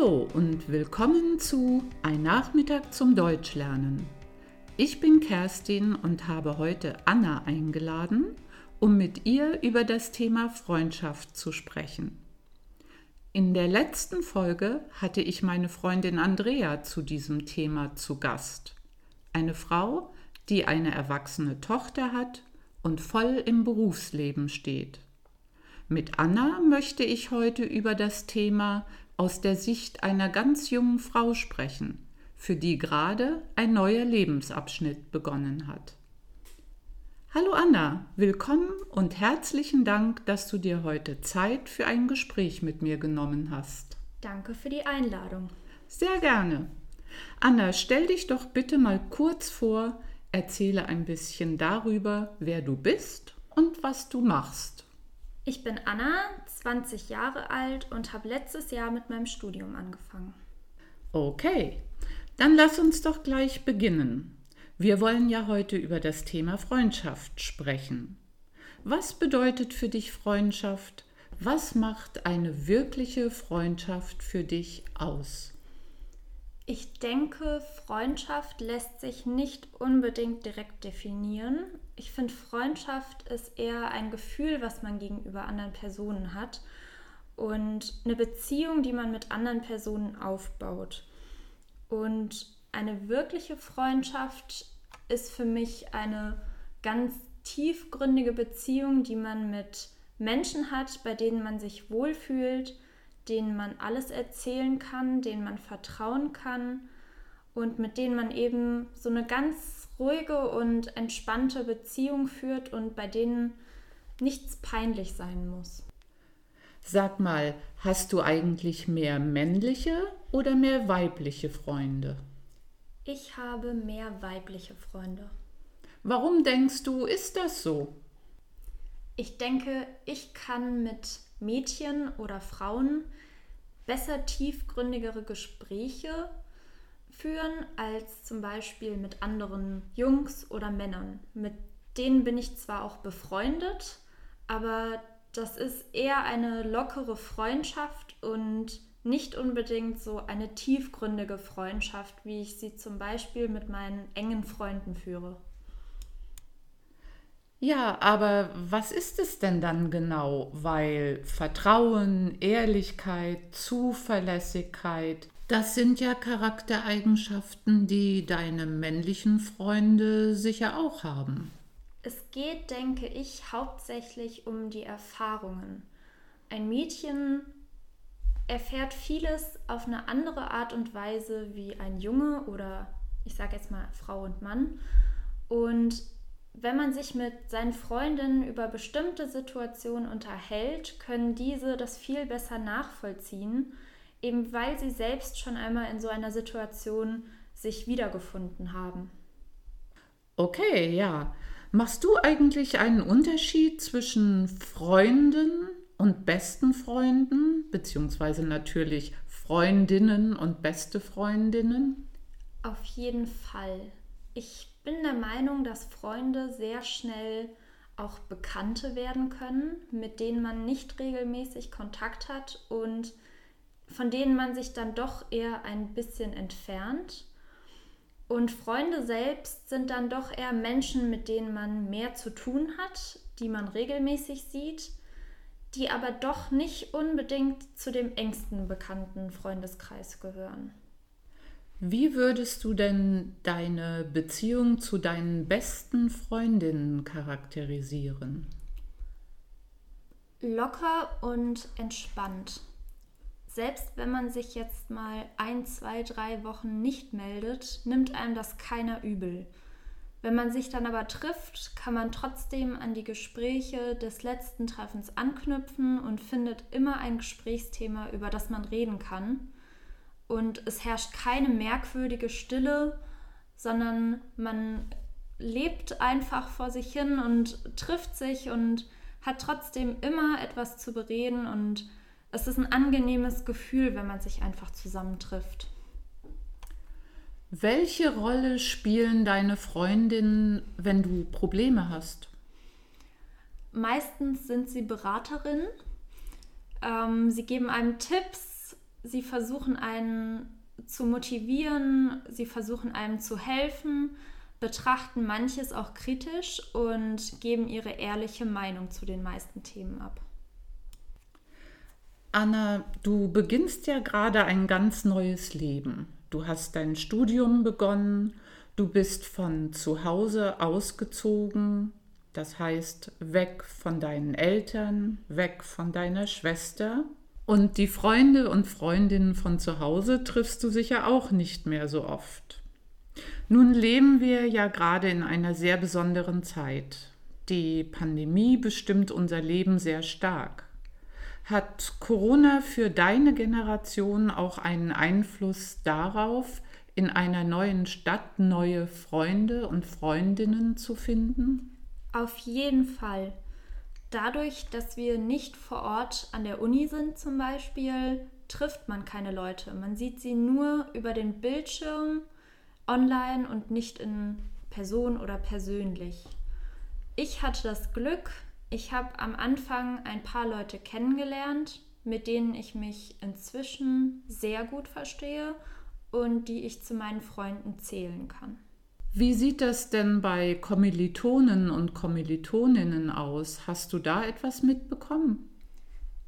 Hallo und willkommen zu Ein Nachmittag zum Deutschlernen. Ich bin Kerstin und habe heute Anna eingeladen, um mit ihr über das Thema Freundschaft zu sprechen. In der letzten Folge hatte ich meine Freundin Andrea zu diesem Thema zu Gast. Eine Frau, die eine erwachsene Tochter hat und voll im Berufsleben steht. Mit Anna möchte ich heute über das Thema aus der Sicht einer ganz jungen Frau sprechen, für die gerade ein neuer Lebensabschnitt begonnen hat. Hallo Anna, willkommen und herzlichen Dank, dass du dir heute Zeit für ein Gespräch mit mir genommen hast. Danke für die Einladung. Sehr gerne. Anna, stell dich doch bitte mal kurz vor, erzähle ein bisschen darüber, wer du bist und was du machst. Ich bin Anna, 20 Jahre alt und habe letztes Jahr mit meinem Studium angefangen. Okay, dann lass uns doch gleich beginnen. Wir wollen ja heute über das Thema Freundschaft sprechen. Was bedeutet für dich Freundschaft? Was macht eine wirkliche Freundschaft für dich aus? Ich denke, Freundschaft lässt sich nicht unbedingt direkt definieren. Ich finde, Freundschaft ist eher ein Gefühl, was man gegenüber anderen Personen hat und eine Beziehung, die man mit anderen Personen aufbaut. Und eine wirkliche Freundschaft ist für mich eine ganz tiefgründige Beziehung, die man mit Menschen hat, bei denen man sich wohlfühlt, denen man alles erzählen kann, denen man vertrauen kann und mit denen man eben so eine ganz ruhige und entspannte Beziehung führt und bei denen nichts peinlich sein muss. Sag mal, hast du eigentlich mehr männliche oder mehr weibliche Freunde? Ich habe mehr weibliche Freunde. Warum denkst du, ist das so? Ich denke, ich kann mit Mädchen oder Frauen besser tiefgründigere Gespräche führen als zum Beispiel mit anderen Jungs oder Männern. Mit denen bin ich zwar auch befreundet, aber das ist eher eine lockere Freundschaft und nicht unbedingt so eine tiefgründige Freundschaft, wie ich sie zum Beispiel mit meinen engen Freunden führe. Ja, aber was ist es denn dann genau? Weil Vertrauen, Ehrlichkeit, Zuverlässigkeit, das sind ja Charaktereigenschaften, die deine männlichen Freunde sicher auch haben. Es geht, denke ich, hauptsächlich um die Erfahrungen. Ein Mädchen erfährt vieles auf eine andere Art und Weise wie ein Junge oder ich sage jetzt mal Frau und Mann. Und wenn man sich mit seinen Freundinnen über bestimmte Situationen unterhält, können diese das viel besser nachvollziehen, eben weil sie selbst schon einmal in so einer Situation sich wiedergefunden haben. Okay, ja. Machst du eigentlich einen Unterschied zwischen Freunden und besten Freunden, beziehungsweise natürlich Freundinnen und beste Freundinnen? Auf jeden Fall. Ich bin der Meinung, dass Freunde sehr schnell auch Bekannte werden können, mit denen man nicht regelmäßig Kontakt hat und von denen man sich dann doch eher ein bisschen entfernt. Und Freunde selbst sind dann doch eher Menschen, mit denen man mehr zu tun hat, die man regelmäßig sieht, die aber doch nicht unbedingt zu dem engsten bekannten Freundeskreis gehören. Wie würdest du denn deine Beziehung zu deinen besten Freundinnen charakterisieren? Locker und entspannt. Selbst wenn man sich jetzt mal ein, zwei, drei Wochen nicht meldet, nimmt einem das keiner übel. Wenn man sich dann aber trifft, kann man trotzdem an die Gespräche des letzten Treffens anknüpfen und findet immer ein Gesprächsthema, über das man reden kann und es herrscht keine merkwürdige Stille, sondern man lebt einfach vor sich hin und trifft sich und hat trotzdem immer etwas zu bereden und es ist ein angenehmes Gefühl, wenn man sich einfach zusammentrifft. Welche Rolle spielen deine Freundinnen, wenn du Probleme hast? Meistens sind sie Beraterinnen. Ähm, sie geben einem Tipps, sie versuchen einen zu motivieren, sie versuchen einem zu helfen, betrachten manches auch kritisch und geben ihre ehrliche Meinung zu den meisten Themen ab. Anna, du beginnst ja gerade ein ganz neues Leben. Du hast dein Studium begonnen, du bist von zu Hause ausgezogen, das heißt weg von deinen Eltern, weg von deiner Schwester. Und die Freunde und Freundinnen von zu Hause triffst du sicher auch nicht mehr so oft. Nun leben wir ja gerade in einer sehr besonderen Zeit. Die Pandemie bestimmt unser Leben sehr stark. Hat Corona für deine Generation auch einen Einfluss darauf, in einer neuen Stadt neue Freunde und Freundinnen zu finden? Auf jeden Fall. Dadurch, dass wir nicht vor Ort an der Uni sind zum Beispiel, trifft man keine Leute. Man sieht sie nur über den Bildschirm, online und nicht in Person oder persönlich. Ich hatte das Glück, ich habe am Anfang ein paar Leute kennengelernt, mit denen ich mich inzwischen sehr gut verstehe und die ich zu meinen Freunden zählen kann. Wie sieht das denn bei Kommilitonen und Kommilitoninnen aus? Hast du da etwas mitbekommen?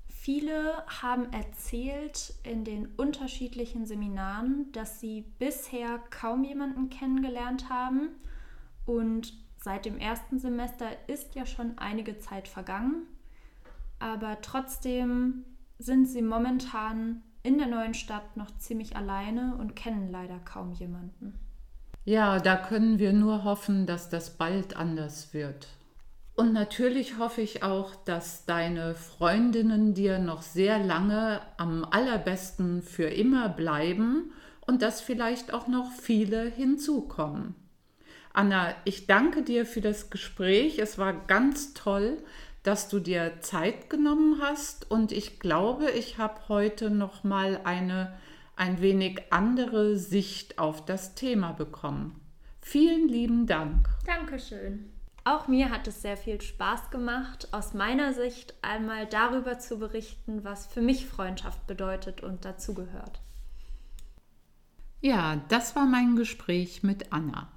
Viele haben erzählt in den unterschiedlichen Seminaren, dass sie bisher kaum jemanden kennengelernt haben und seit dem ersten Semester ist ja schon einige Zeit vergangen, aber trotzdem sind sie momentan in der neuen Stadt noch ziemlich alleine und kennen leider kaum jemanden. Ja, da können wir nur hoffen, dass das bald anders wird. Und natürlich hoffe ich auch, dass deine Freundinnen dir noch sehr lange am allerbesten für immer bleiben und dass vielleicht auch noch viele hinzukommen. Anna, ich danke dir für das Gespräch. Es war ganz toll, dass du dir Zeit genommen hast und ich glaube, ich habe heute noch mal eine ein wenig andere Sicht auf das Thema bekommen. Vielen lieben Dank. Dankeschön. Auch mir hat es sehr viel Spaß gemacht, aus meiner Sicht einmal darüber zu berichten, was für mich Freundschaft bedeutet und dazugehört. Ja, das war mein Gespräch mit Anna.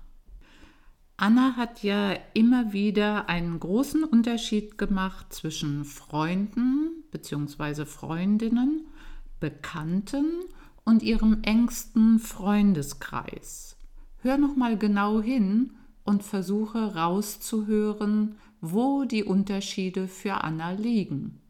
Anna hat ja immer wieder einen großen Unterschied gemacht zwischen Freunden bzw. Freundinnen, Bekannten und ihrem engsten Freundeskreis. Hör noch mal genau hin und versuche rauszuhören, wo die Unterschiede für Anna liegen.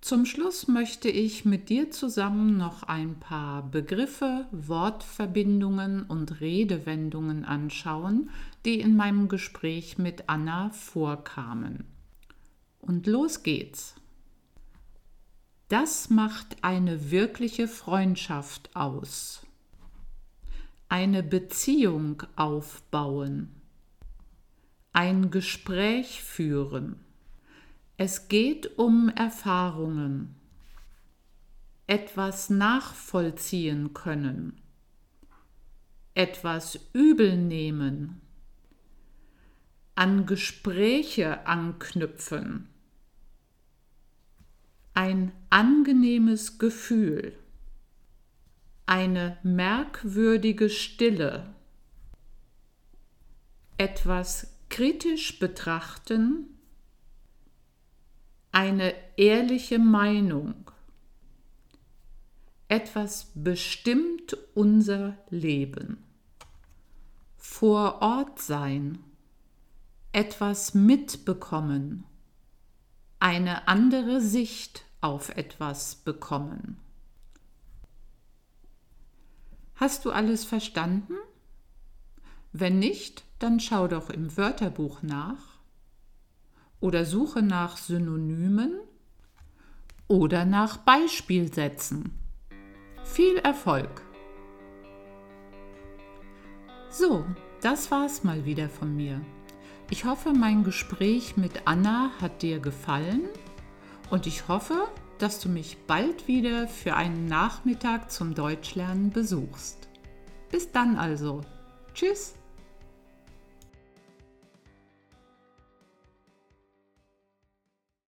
Zum Schluss möchte ich mit dir zusammen noch ein paar Begriffe, Wortverbindungen und Redewendungen anschauen, die in meinem Gespräch mit Anna vorkamen. Und los geht's. Das macht eine wirkliche Freundschaft aus. Eine Beziehung aufbauen. Ein Gespräch führen. Es geht um Erfahrungen. Etwas nachvollziehen können. Etwas übel nehmen. An Gespräche anknüpfen ein angenehmes Gefühl, eine merkwürdige Stille, etwas kritisch betrachten, eine ehrliche Meinung, etwas bestimmt unser Leben, vor Ort sein, etwas mitbekommen, eine andere Sicht auf etwas bekommen. Hast du alles verstanden? Wenn nicht, dann schau doch im Wörterbuch nach oder suche nach Synonymen oder nach Beispielsätzen. Viel Erfolg! So, das war's mal wieder von mir. Ich hoffe, mein Gespräch mit Anna hat dir gefallen und ich hoffe, dass du mich bald wieder für einen Nachmittag zum Deutschlernen besuchst. Bis dann also. Tschüss.